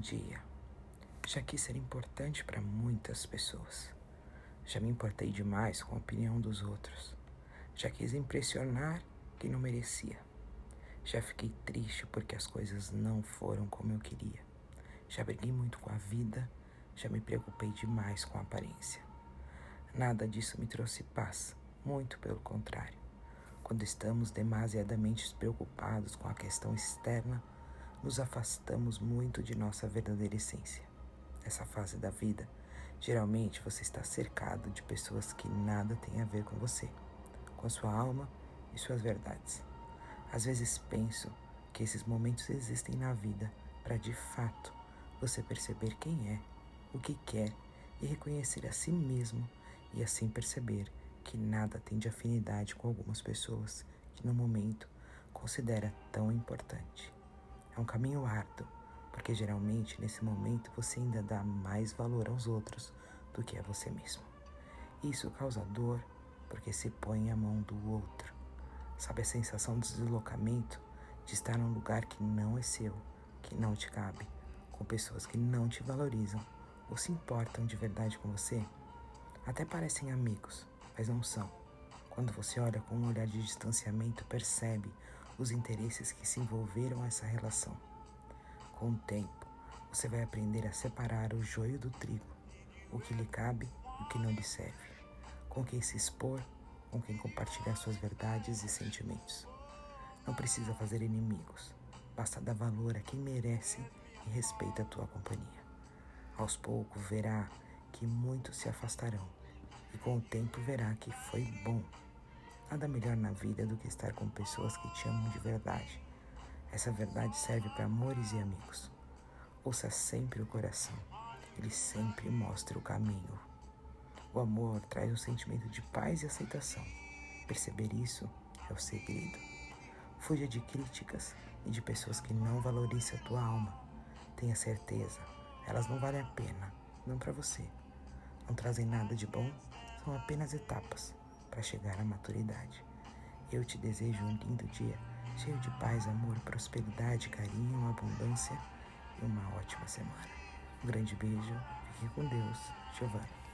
dia. Já quis ser importante para muitas pessoas. Já me importei demais com a opinião dos outros. Já quis impressionar quem não merecia. Já fiquei triste porque as coisas não foram como eu queria. Já briguei muito com a vida. Já me preocupei demais com a aparência. Nada disso me trouxe paz, muito pelo contrário. Quando estamos demasiadamente preocupados com a questão externa, nos afastamos muito de nossa verdadeira essência. Nessa fase da vida, geralmente você está cercado de pessoas que nada têm a ver com você, com a sua alma e suas verdades. Às vezes penso que esses momentos existem na vida para de fato você perceber quem é, o que quer e reconhecer a si mesmo e assim perceber que nada tem de afinidade com algumas pessoas que no momento considera tão importante. É um caminho árduo, porque geralmente nesse momento você ainda dá mais valor aos outros do que a você mesmo. Isso causa dor porque se põe a mão do outro. Sabe a sensação de deslocamento, de estar num lugar que não é seu, que não te cabe, com pessoas que não te valorizam ou se importam de verdade com você? Até parecem amigos, mas não são. Quando você olha com um olhar de distanciamento, percebe os interesses que se envolveram essa relação. Com o tempo, você vai aprender a separar o joio do trigo, o que lhe cabe e o que não lhe serve, com quem se expor, com quem compartilhar suas verdades e sentimentos. Não precisa fazer inimigos, basta dar valor a quem merece e respeita a tua companhia. Aos poucos verá que muitos se afastarão, e com o tempo verá que foi bom Nada melhor na vida do que estar com pessoas que te amam de verdade. Essa verdade serve para amores e amigos. Ouça sempre o coração, ele sempre mostra o caminho. O amor traz um sentimento de paz e aceitação. Perceber isso é o segredo. Fuja de críticas e de pessoas que não valorizam a tua alma. Tenha certeza, elas não valem a pena, não para você. Não trazem nada de bom, são apenas etapas para chegar à maturidade. Eu te desejo um lindo dia, cheio de paz, amor, prosperidade, carinho, abundância e uma ótima semana. Um grande beijo, fique com Deus, Giovanni.